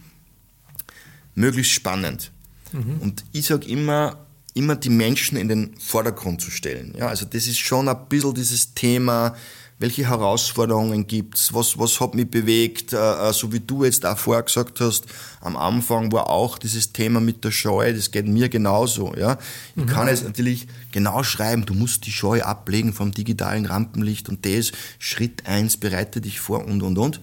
möglichst spannend. Mhm. Und ich sage immer, immer die Menschen in den Vordergrund zu stellen. Ja, also das ist schon ein bisschen dieses Thema, welche Herausforderungen gibt's, was, was hat mich bewegt, äh, äh, so wie du jetzt auch vorher gesagt hast, am Anfang war auch dieses Thema mit der Scheu, das geht mir genauso, ja. Ich mhm. kann jetzt natürlich genau schreiben, du musst die Scheu ablegen vom digitalen Rampenlicht und das, Schritt eins bereite dich vor und, und, und.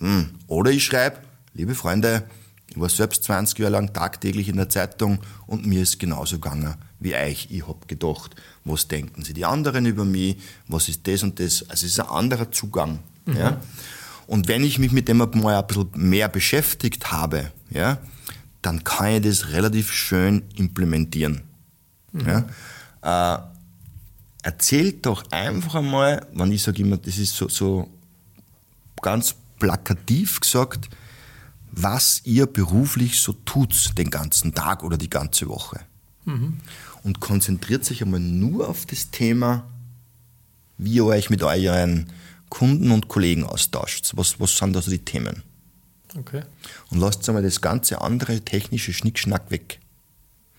Hm. Oder ich schreibe, liebe Freunde, ich war selbst 20 Jahre lang tagtäglich in der Zeitung und mir ist genauso gegangen wie euch. Ich hab gedacht, was denken sie die anderen über mich, was ist das und das. Also es ist ein anderer Zugang. Mhm. Ja? Und wenn ich mich mit dem mal ein bisschen mehr beschäftigt habe, ja, dann kann ich das relativ schön implementieren. Mhm. Ja? Äh, erzählt doch einfach einmal, wenn ich sage immer, das ist so, so ganz plakativ gesagt, was ihr beruflich so tut den ganzen Tag oder die ganze Woche. Mhm und konzentriert sich einmal nur auf das Thema, wie ihr euch mit euren Kunden und Kollegen austauscht. Was, was sind da so die Themen? Okay. Und lasst einmal das ganze andere technische Schnickschnack weg.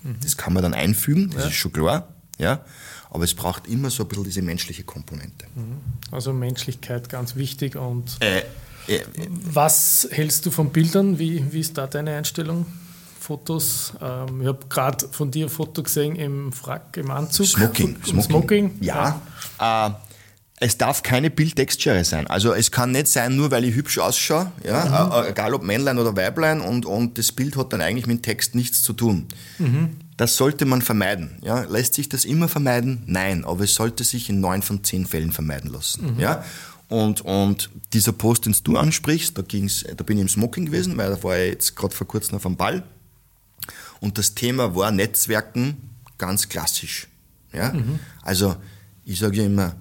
Mhm. Das kann man dann einfügen, das ja. ist schon klar. Ja? Aber es braucht immer so ein bisschen diese menschliche Komponente. Mhm. Also Menschlichkeit ganz wichtig. Und äh, äh, was hältst du von Bildern? Wie, wie ist da deine Einstellung? Fotos. Ähm, ich habe gerade von dir ein Foto gesehen im Frack, im Anzug. Smoking. Smoking. Smoking. Ja. ja. Äh, es darf keine Bildtextschere sein. Also es kann nicht sein, nur weil ich hübsch ausschaue, ja, mhm. äh, egal ob Männlein oder Weiblein, und, und das Bild hat dann eigentlich mit dem Text nichts zu tun. Mhm. Das sollte man vermeiden. Ja. Lässt sich das immer vermeiden? Nein, aber es sollte sich in neun von zehn Fällen vermeiden lassen. Mhm. Ja. Und, und dieser Post, den du ansprichst, da, ging's, da bin ich im Smoking gewesen, weil da war ich jetzt gerade vor kurzem auf dem Ball und das Thema war Netzwerken ganz klassisch. Ja? Mhm. Also ich sage ja immer,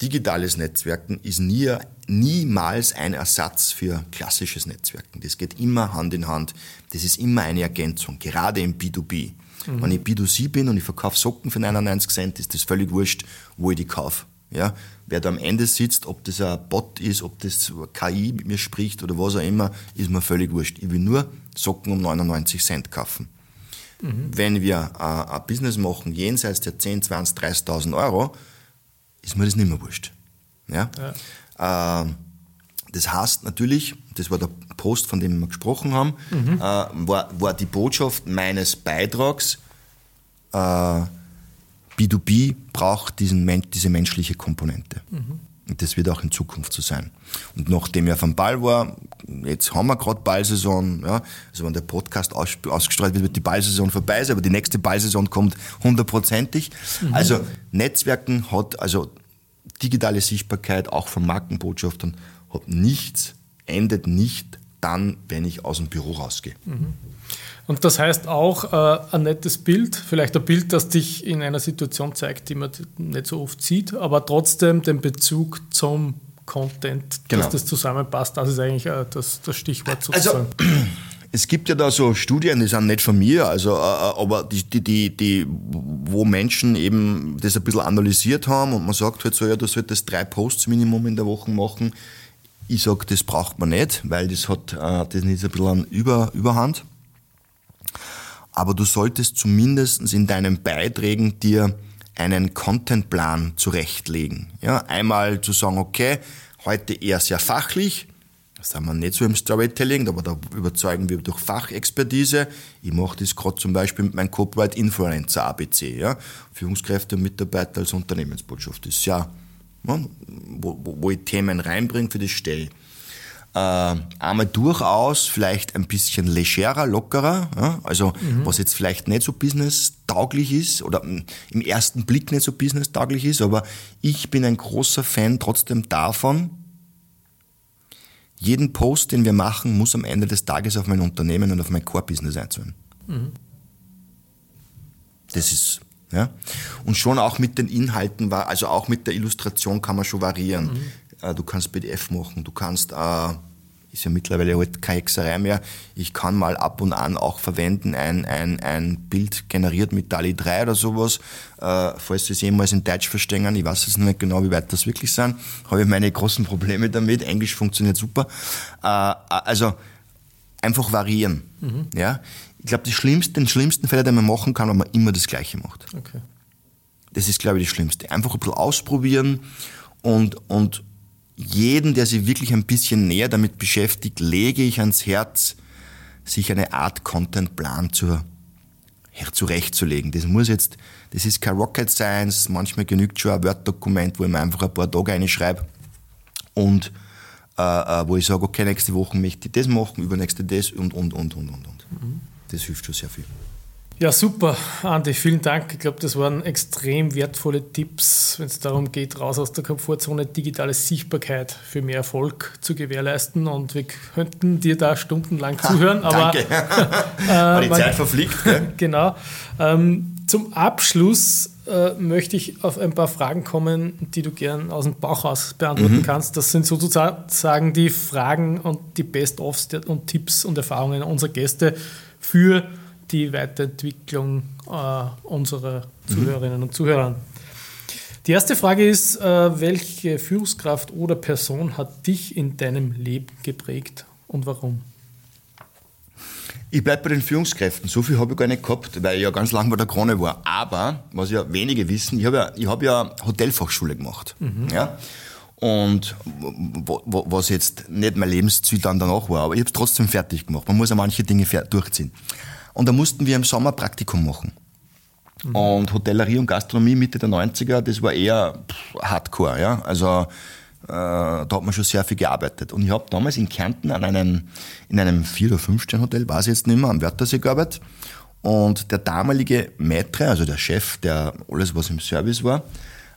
digitales Netzwerken ist nie, niemals ein Ersatz für klassisches Netzwerken. Das geht immer Hand in Hand. Das ist immer eine Ergänzung, gerade im B2B. Mhm. Wenn ich B2C bin und ich verkaufe Socken für 99 Cent, ist das völlig wurscht, wo ich die kaufe. Ja? Wer da am Ende sitzt, ob das ein Bot ist, ob das KI mit mir spricht oder was auch immer, ist mir völlig wurscht. Ich will nur Socken um 99 Cent kaufen. Mhm. Wenn wir äh, ein Business machen jenseits der 10, 20, 30.000 Euro, ist mir das nicht mehr wurscht. Ja? ja. Äh, das heißt natürlich, das war der Post, von dem wir gesprochen haben, mhm. äh, war, war die Botschaft meines Beitrags, B2B äh, braucht diesen, diese menschliche Komponente. Mhm. Und das wird auch in Zukunft so sein. Und nachdem er vom Ball war, jetzt haben wir gerade Ballsaison, ja, also wenn der Podcast aus, ausgestrahlt wird, wird die Ballsaison vorbei sein, aber die nächste Ballsaison kommt hundertprozentig. Mhm. Also Netzwerken hat, also digitale Sichtbarkeit auch von Markenbotschaftern hat nichts, endet nicht dann, wenn ich aus dem Büro rausgehe. Mhm. Und das heißt auch äh, ein nettes Bild, vielleicht ein Bild, das dich in einer Situation zeigt, die man nicht so oft sieht, aber trotzdem den Bezug zum Content, genau. dass das zusammenpasst, das ist eigentlich äh, das, das Stichwort also, sozusagen. Also, es gibt ja da so Studien, die sind nicht von mir, also, äh, äh, aber die, die, die, die, wo Menschen eben das ein bisschen analysiert haben und man sagt halt so, ja, du solltest drei Posts Minimum in der Woche machen. Ich sage, das braucht man nicht, weil das hat, das ist ein bisschen an Über, Überhand. Aber du solltest zumindest in deinen Beiträgen dir einen Contentplan zurechtlegen. Ja, einmal zu sagen, okay, heute eher sehr fachlich, da sind wir nicht so im Storytelling, aber da überzeugen wir durch Fachexpertise. Ich mache das gerade zum Beispiel mit meinem Corporate Influencer ABC, ja, Führungskräfte und Mitarbeiter als Unternehmensbotschaft. Das ist ja, ja wo, wo ich Themen reinbringe, für das stelle äh, einmal durchaus vielleicht ein bisschen legerer, lockerer, ja? also mhm. was jetzt vielleicht nicht so business-tauglich ist oder im ersten Blick nicht so business-tauglich ist, aber ich bin ein großer Fan trotzdem davon, jeden Post, den wir machen, muss am Ende des Tages auf mein Unternehmen und auf mein Core-Business einzahlen. Mhm. Das ist, ja. Und schon auch mit den Inhalten, also auch mit der Illustration kann man schon variieren. Mhm. Äh, du kannst PDF machen, du kannst, äh, ist ja mittlerweile halt keine Hexerei mehr, ich kann mal ab und an auch verwenden, ein, ein, ein Bild generiert mit DALI 3 oder sowas, äh, falls Sie es jemals in Deutsch verstehen, ich weiß es nicht genau, wie weit das wirklich sind, habe ich meine großen Probleme damit, Englisch funktioniert super. Also einfach variieren. Mhm. Ja? Ich glaube, schlimmste, den schlimmsten Fehler, den man machen kann, wenn man immer das Gleiche macht. Okay. Das ist, glaube ich, das Schlimmste. Einfach ein bisschen ausprobieren und, und jeden, der sich wirklich ein bisschen näher damit beschäftigt, lege ich ans Herz, sich eine Art Contentplan zur, zurechtzulegen. Das muss jetzt, das ist kein Rocket Science, manchmal genügt schon ein Word-Dokument, wo ich mir einfach ein paar Tage reinschreibe und äh, äh, wo ich sage, okay, nächste Woche möchte ich das machen, übernächste das und, und, und, und, und. und. Das hilft schon sehr viel. Ja, super, Andi, vielen Dank. Ich glaube, das waren extrem wertvolle Tipps, wenn es darum geht, raus aus der Komfortzone, digitale Sichtbarkeit für mehr Erfolg zu gewährleisten. Und wir könnten dir da stundenlang zuhören, ha, aber äh, die Zeit verfliegt. Genau. Ähm, zum Abschluss äh, möchte ich auf ein paar Fragen kommen, die du gern aus dem Bauch raus beantworten mhm. kannst. Das sind sozusagen die Fragen und die Best-ofs und Tipps und Erfahrungen unserer Gäste für die Weiterentwicklung äh, unserer Zuhörerinnen und Zuhörer. Die erste Frage ist, äh, welche Führungskraft oder Person hat dich in deinem Leben geprägt und warum? Ich bleibe bei den Führungskräften. So viel habe ich gar nicht gehabt, weil ich ja ganz lange bei der Krone war. Aber, was ja wenige wissen, ich habe ja, ich hab ja Hotelfachschule gemacht. Mhm. Ja? Und was jetzt nicht mein Lebensziel dann danach war, aber ich habe es trotzdem fertig gemacht. Man muss ja manche Dinge durchziehen. Und da mussten wir im Sommer Praktikum machen. Mhm. Und Hotellerie und Gastronomie Mitte der 90er, das war eher Hardcore. Ja? Also äh, da hat man schon sehr viel gearbeitet. Und ich habe damals in Kärnten an einem, in einem Vier- oder Fünf-Stern-Hotel, weiß ich jetzt nicht mehr, am Wörthersee gearbeitet. Und der damalige Maitre, also der Chef, der alles, was im Service war,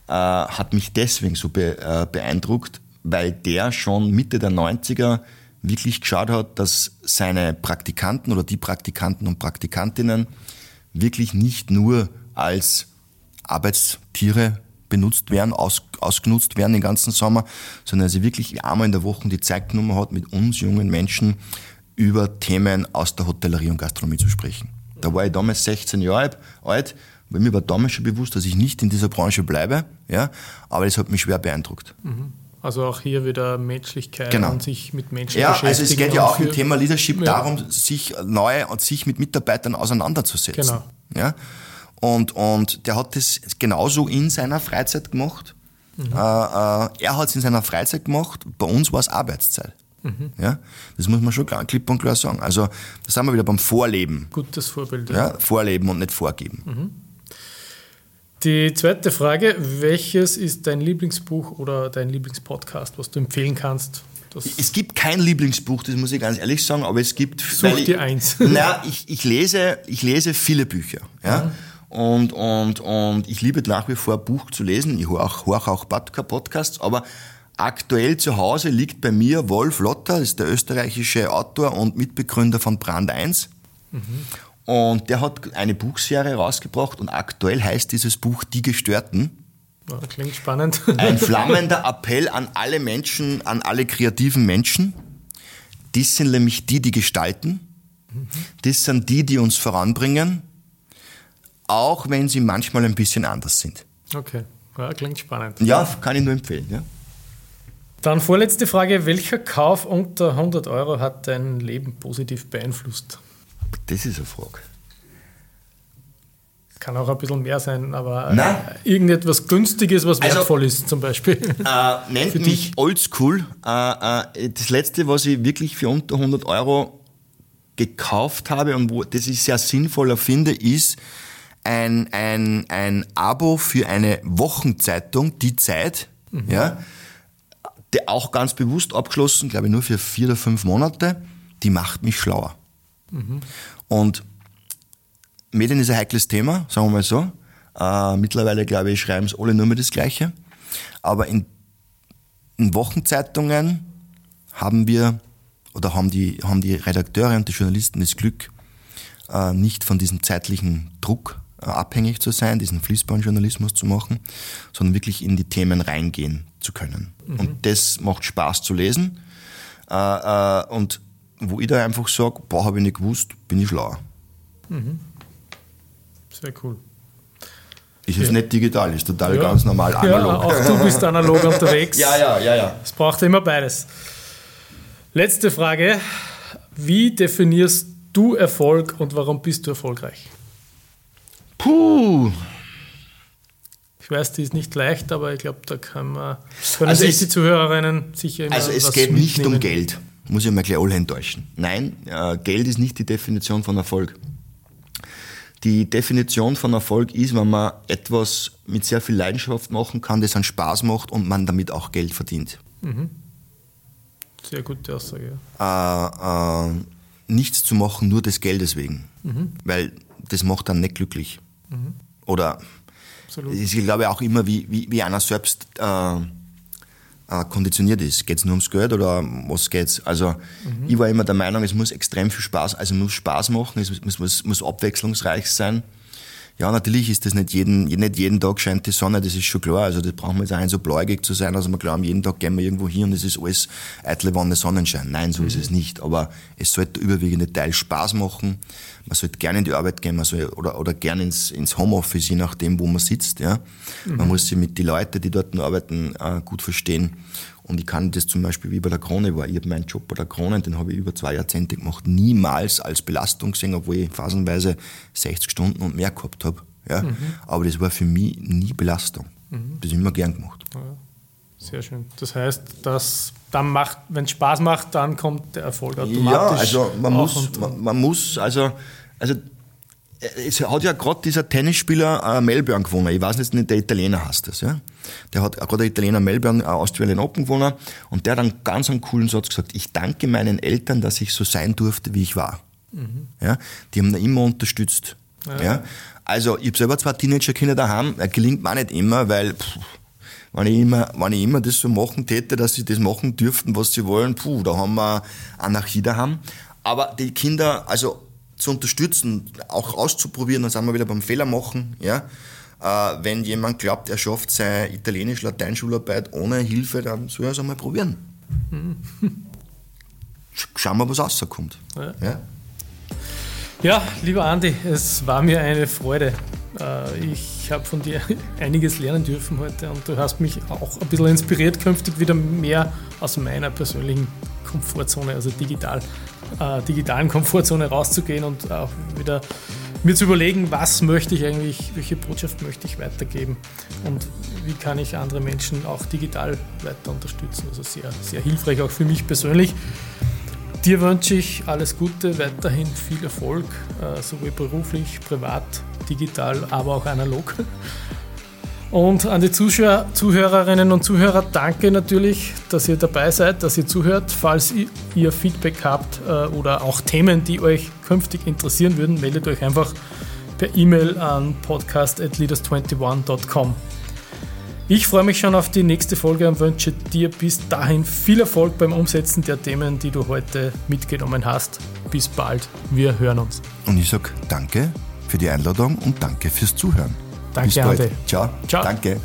äh, hat mich deswegen so be, äh, beeindruckt, weil der schon Mitte der 90er wirklich geschaut hat, dass seine Praktikanten oder die Praktikanten und Praktikantinnen wirklich nicht nur als Arbeitstiere benutzt werden, aus, ausgenutzt werden den ganzen Sommer, sondern sie wirklich einmal in der Woche die Zeit genommen hat, mit uns jungen Menschen über Themen aus der Hotellerie und Gastronomie zu sprechen. Da war ich damals 16 Jahre alt, weil mir war damals schon bewusst, dass ich nicht in dieser Branche bleibe, ja, aber es hat mich schwer beeindruckt. Mhm. Also auch hier wieder Menschlichkeit genau. und sich mit Menschen ja, beschäftigen. Ja, also es geht ja auch im Thema Leadership ja. darum, sich neu und sich mit Mitarbeitern auseinanderzusetzen. Genau. Ja? Und, und der hat das genauso in seiner Freizeit gemacht. Mhm. Äh, äh, er hat es in seiner Freizeit gemacht, bei uns war es Arbeitszeit. Mhm. Ja? Das muss man schon klar, klipp und klar sagen. Also da sind wir wieder beim Vorleben. Gutes Vorbild. Ja. ja Vorleben und nicht vorgeben. Mhm. Die zweite Frage, welches ist dein Lieblingsbuch oder dein Lieblingspodcast, was du empfehlen kannst? Es gibt kein Lieblingsbuch, das muss ich ganz ehrlich sagen, aber es gibt... Such dir eins. Na, ich, ich, lese, ich lese viele Bücher. Ja? Mhm. Und, und, und ich liebe nach wie vor Buch zu lesen. Ich höre auch, höre auch Podcasts, aber aktuell zu Hause liegt bei mir Wolf Lotter, das ist der österreichische Autor und Mitbegründer von Brand 1. Mhm. Und der hat eine Buchserie rausgebracht und aktuell heißt dieses Buch Die Gestörten. Ja, klingt spannend. Ein flammender Appell an alle Menschen, an alle kreativen Menschen. Das sind nämlich die, die gestalten. Das sind die, die uns voranbringen, auch wenn sie manchmal ein bisschen anders sind. Okay, ja, klingt spannend. Ja, kann ich nur empfehlen. Ja. Dann vorletzte Frage, welcher Kauf unter 100 Euro hat dein Leben positiv beeinflusst? Das ist eine Frage. kann auch ein bisschen mehr sein, aber Nein. irgendetwas Günstiges, was also, wertvoll ist zum Beispiel. Äh, nennt für mich oldschool. Äh, äh, das letzte, was ich wirklich für unter 100 Euro gekauft habe und wo das ich sehr sinnvoller finde, ist ein, ein, ein Abo für eine Wochenzeitung, die Zeit, mhm. ja, der auch ganz bewusst abgeschlossen, glaube ich, nur für vier oder fünf Monate, die macht mich schlauer. Mhm. Und Medien ist ein heikles Thema, sagen wir mal so. Äh, mittlerweile, glaube ich, schreiben es alle nur mehr das Gleiche. Aber in, in Wochenzeitungen haben wir oder haben die, haben die Redakteure und die Journalisten das Glück, äh, nicht von diesem zeitlichen Druck äh, abhängig zu sein, diesen Fließbandjournalismus zu machen, sondern wirklich in die Themen reingehen zu können. Mhm. Und das macht Spaß zu lesen. Äh, äh, und wo ich da einfach sage, boah, habe ich nicht gewusst, bin ich schlauer. Mhm. Sehr cool. Ist es ja. nicht digital, ist total ja. ganz normal analog. Ja, auch du bist analog unterwegs. Ja, ja, ja, ja. Es braucht immer beides. Letzte Frage. Wie definierst du Erfolg und warum bist du erfolgreich? Puh. Ich weiß, die ist nicht leicht, aber ich glaube, da kann man, können also sich die Zuhörerinnen sicher immer Also es geht nicht um Geld, muss ich mal gleich alle enttäuschen. Nein, äh, Geld ist nicht die Definition von Erfolg. Die Definition von Erfolg ist, wenn man etwas mit sehr viel Leidenschaft machen kann, das einen Spaß macht und man damit auch Geld verdient. Mhm. Sehr gute Aussage. Äh, äh, nichts zu machen nur des Geldes wegen, mhm. weil das macht dann nicht glücklich. Mhm. Oder Absolut. ich glaube auch immer, wie, wie, wie einer selbst äh, äh, konditioniert ist. Geht es nur ums Geld oder was geht's? Also mhm. ich war immer der Meinung, es muss extrem viel Spaß, also muss Spaß machen, es muss, muss, muss abwechslungsreich sein. Ja, natürlich ist das nicht jeden, nicht jeden Tag scheint die Sonne, das ist schon klar. Also das brauchen wir jetzt auch so bläugig zu sein, also wir glauben, jeden Tag gehen wir irgendwo hin und es ist alles eitle Wanne Sonnenschein. Nein, so mhm. ist es nicht. Aber es sollte der überwiegende Teil Spaß machen. Man sollte gerne in die Arbeit gehen, man soll, oder, oder gerne ins, ins Homeoffice, je nachdem, wo man sitzt. Ja. Mhm. Man muss sich mit den Leuten, die dort arbeiten, äh, gut verstehen. Und ich kann das zum Beispiel wie bei der Krone war. Ich habe meinen Job bei der Krone, den habe ich über zwei Jahrzehnte gemacht, niemals als Belastung gesehen, obwohl ich phasenweise 60 Stunden und mehr gehabt habe. Ja? Mhm. Aber das war für mich nie Belastung. Mhm. Das habe ich immer gern gemacht. Ja, sehr schön. Das heißt, dass dann macht, wenn es Spaß macht, dann kommt der Erfolg automatisch. Ja, also man muss, man, man muss, also, also es hat ja gerade dieser Tennisspieler äh, Melbourne gewonnen. Ich weiß nicht, der Italiener heißt das. Ja? Der hat gerade der Italiener Melbourne äh, Australian Open gewonnen und der hat einen ganz einen coolen Satz gesagt. Ich danke meinen Eltern, dass ich so sein durfte, wie ich war. Mhm. Ja? Die haben ihn immer unterstützt. Ja. ja? Also ich habe selber zwei Teenagerkinder daheim. Das gelingt mir nicht immer, weil pff, wenn ich immer, wenn ich immer das so machen täte, dass sie das machen dürften, was sie wollen, puh, da haben wir Anarchie daheim. Aber die Kinder, also zu unterstützen, auch auszuprobieren, dann sind wir wieder beim Fehler machen. Ja? Äh, wenn jemand glaubt, er schafft seine Italienisch-Lateinschularbeit ohne Hilfe, dann soll er es einmal probieren. Schauen wir, was rauskommt. Ja. ja. Ja, lieber Andi, es war mir eine Freude. Äh, ich habe von dir einiges lernen dürfen heute und du hast mich auch ein bisschen inspiriert, künftig wieder mehr aus meiner persönlichen Komfortzone, also digital äh, digitalen Komfortzone rauszugehen und auch wieder mir zu überlegen, was möchte ich eigentlich, welche Botschaft möchte ich weitergeben und wie kann ich andere Menschen auch digital weiter unterstützen. Also sehr, sehr hilfreich auch für mich persönlich. Dir wünsche ich alles Gute, weiterhin viel Erfolg, äh, sowohl beruflich, privat, digital, aber auch analog. Und an die Zuschauer, Zuhörerinnen und Zuhörer danke natürlich, dass ihr dabei seid, dass ihr zuhört. Falls ihr Feedback habt äh, oder auch Themen, die euch künftig interessieren würden, meldet euch einfach per E-Mail an podcast.leaders21.com. Ich freue mich schon auf die nächste Folge und wünsche dir bis dahin viel Erfolg beim Umsetzen der Themen, die du heute mitgenommen hast. Bis bald, wir hören uns. Und ich sage danke für die Einladung und danke fürs Zuhören. Danke, Ade. Ciao. Ciao. Danke.